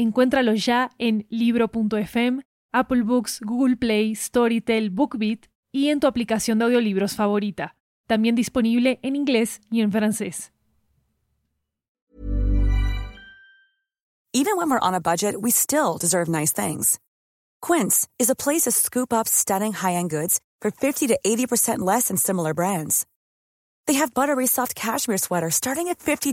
Encuéntralo ya en libro.fm, Apple Books, Google Play, Storytel, BookBeat y en tu aplicación de audiolibros favorita. También disponible en inglés y en francés. Even when we're on a budget, we still deserve nice things. Quince is a place to scoop up stunning high-end goods for 50 to 80% less than similar brands. They have buttery soft cashmere sweaters starting at $50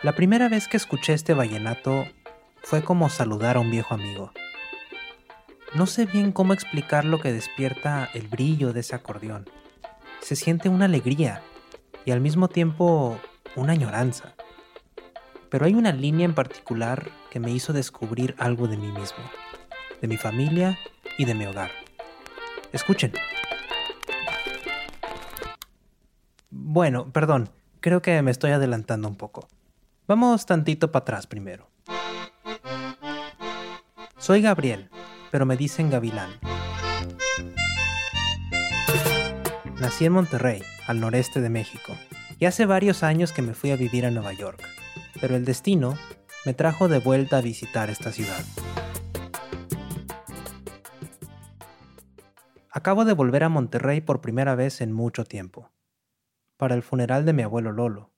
La primera vez que escuché este vallenato fue como saludar a un viejo amigo. No sé bien cómo explicar lo que despierta el brillo de ese acordeón. Se siente una alegría y al mismo tiempo una añoranza. Pero hay una línea en particular que me hizo descubrir algo de mí mismo, de mi familia y de mi hogar. Escuchen. Bueno, perdón, creo que me estoy adelantando un poco. Vamos tantito para atrás primero. Soy Gabriel, pero me dicen Gavilán. Nací en Monterrey, al noreste de México, y hace varios años que me fui a vivir a Nueva York, pero el destino me trajo de vuelta a visitar esta ciudad. Acabo de volver a Monterrey por primera vez en mucho tiempo, para el funeral de mi abuelo Lolo,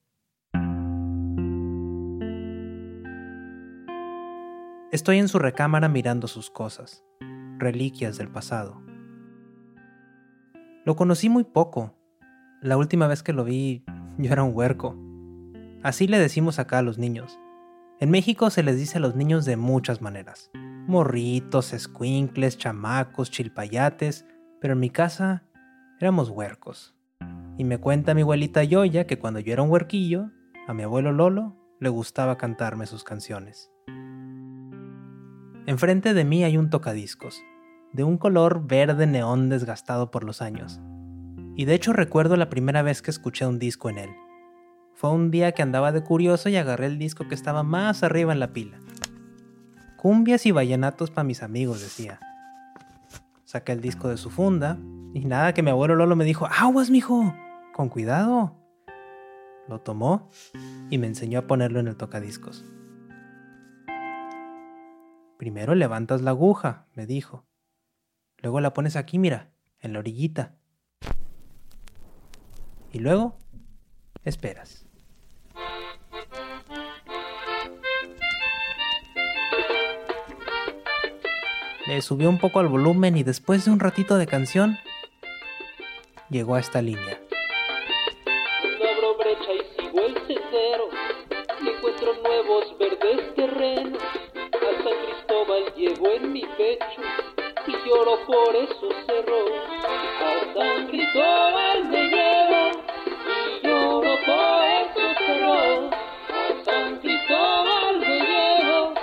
Estoy en su recámara mirando sus cosas, reliquias del pasado. Lo conocí muy poco. La última vez que lo vi, yo era un huerco. Así le decimos acá a los niños. En México se les dice a los niños de muchas maneras. Morritos, escuincles, chamacos, chilpayates, pero en mi casa éramos huercos. Y me cuenta mi abuelita Yoya que cuando yo era un huerquillo, a mi abuelo Lolo le gustaba cantarme sus canciones. Enfrente de mí hay un tocadiscos, de un color verde neón desgastado por los años. Y de hecho recuerdo la primera vez que escuché un disco en él. Fue un día que andaba de curioso y agarré el disco que estaba más arriba en la pila. Cumbias y vallenatos para mis amigos, decía. Saqué el disco de su funda y nada que mi abuelo Lolo me dijo, aguas, mijo, con cuidado. Lo tomó y me enseñó a ponerlo en el tocadiscos. Primero levantas la aguja, me dijo. Luego la pones aquí, mira, en la orillita. Y luego, esperas. Le subió un poco al volumen y después de un ratito de canción, llegó a esta línea. Abro brecha y sigo el sendero, encuentro nuevos verdes terrenos llevo en mi pecho y lloro por esos cerros. A San Cristóbal me llevo y lloro por esos cerros. A San Cristóbal me llevo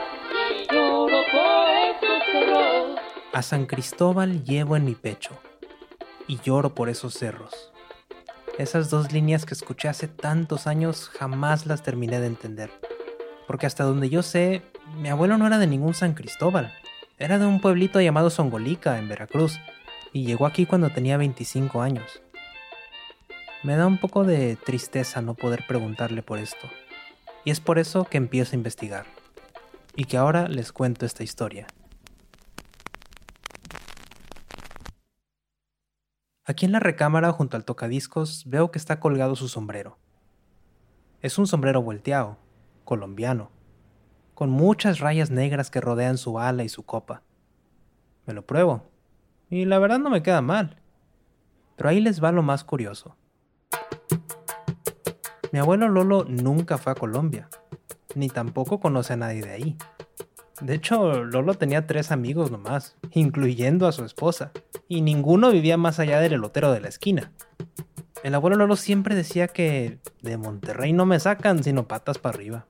y lloro por esos cerros. A San Cristóbal llevo en mi pecho y lloro por esos cerros. Esas dos líneas que escuché hace tantos años jamás las terminé de entender. Porque hasta donde yo sé, mi abuelo no era de ningún San Cristóbal, era de un pueblito llamado Songolica, en Veracruz, y llegó aquí cuando tenía 25 años. Me da un poco de tristeza no poder preguntarle por esto, y es por eso que empiezo a investigar, y que ahora les cuento esta historia. Aquí en la recámara junto al tocadiscos veo que está colgado su sombrero. Es un sombrero volteado, colombiano, con muchas rayas negras que rodean su ala y su copa. Me lo pruebo, y la verdad no me queda mal. Pero ahí les va lo más curioso. Mi abuelo Lolo nunca fue a Colombia, ni tampoco conoce a nadie de ahí. De hecho, Lolo tenía tres amigos nomás, incluyendo a su esposa, y ninguno vivía más allá del elotero de la esquina. El abuelo Lolo siempre decía que de Monterrey no me sacan sino patas para arriba.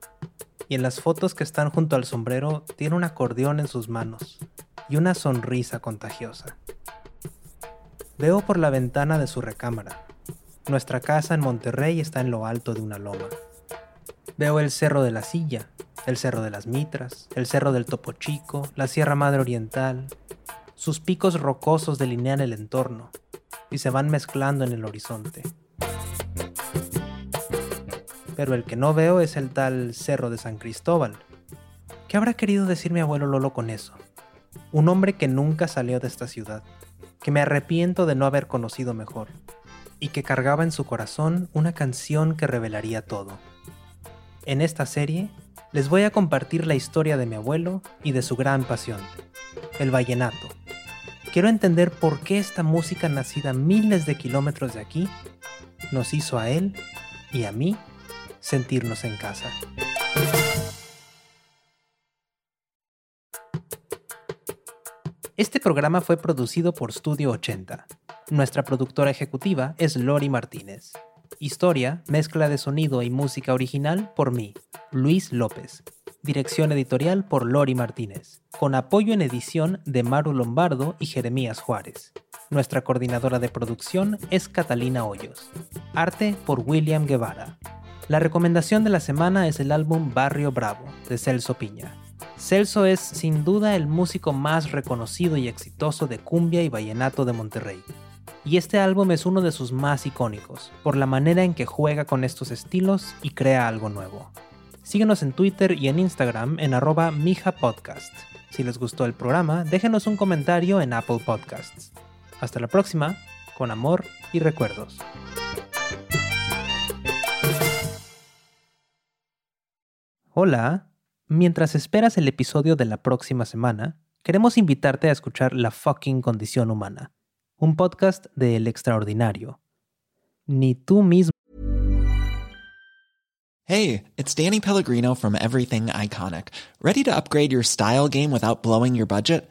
Y en las fotos que están junto al sombrero tiene un acordeón en sus manos y una sonrisa contagiosa. Veo por la ventana de su recámara. Nuestra casa en Monterrey está en lo alto de una loma. Veo el Cerro de la Silla, el Cerro de las Mitras, el Cerro del Topo Chico, la Sierra Madre Oriental. Sus picos rocosos delinean el entorno y se van mezclando en el horizonte. Pero el que no veo es el tal Cerro de San Cristóbal. ¿Qué habrá querido decir mi abuelo Lolo con eso? Un hombre que nunca salió de esta ciudad, que me arrepiento de no haber conocido mejor, y que cargaba en su corazón una canción que revelaría todo. En esta serie les voy a compartir la historia de mi abuelo y de su gran pasión, el vallenato. Quiero entender por qué esta música nacida miles de kilómetros de aquí nos hizo a él y a mí sentirnos en casa. Este programa fue producido por Studio 80. Nuestra productora ejecutiva es Lori Martínez. Historia, mezcla de sonido y música original por mí, Luis López. Dirección editorial por Lori Martínez, con apoyo en edición de Maru Lombardo y Jeremías Juárez. Nuestra coordinadora de producción es Catalina Hoyos. Arte por William Guevara. La recomendación de la semana es el álbum Barrio Bravo, de Celso Piña. Celso es sin duda el músico más reconocido y exitoso de cumbia y vallenato de Monterrey y este álbum es uno de sus más icónicos, por la manera en que juega con estos estilos y crea algo nuevo. Síguenos en Twitter y en Instagram en arroba mijapodcast. Si les gustó el programa, déjenos un comentario en Apple Podcasts. Hasta la próxima, con amor y recuerdos. Hola, mientras esperas el episodio de la próxima semana, queremos invitarte a escuchar La fucking condición humana un podcast de El Extraordinario. Ni tú mismo. Hey, it's Danny Pellegrino from Everything Iconic. Ready to upgrade your style game without blowing your budget?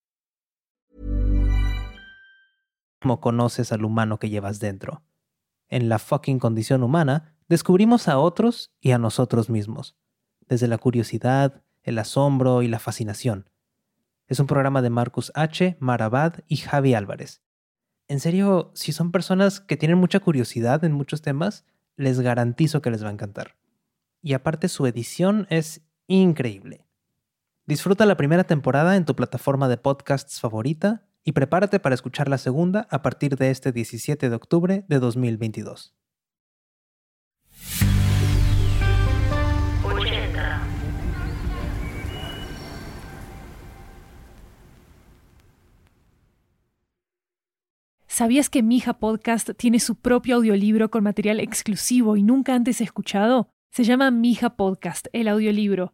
Como conoces al humano que llevas dentro. En la fucking condición humana, descubrimos a otros y a nosotros mismos. Desde la curiosidad, el asombro y la fascinación. Es un programa de Marcus H., Marabad y Javi Álvarez en serio, si son personas que tienen mucha curiosidad en muchos temas, les garantizo que les va a encantar. Y aparte su edición es increíble. Disfruta la primera temporada en tu plataforma de podcasts favorita y prepárate para escuchar la segunda a partir de este 17 de octubre de 2022. ¿Sabías que Mija Podcast tiene su propio audiolibro con material exclusivo y nunca antes escuchado? Se llama Mija Podcast, el audiolibro.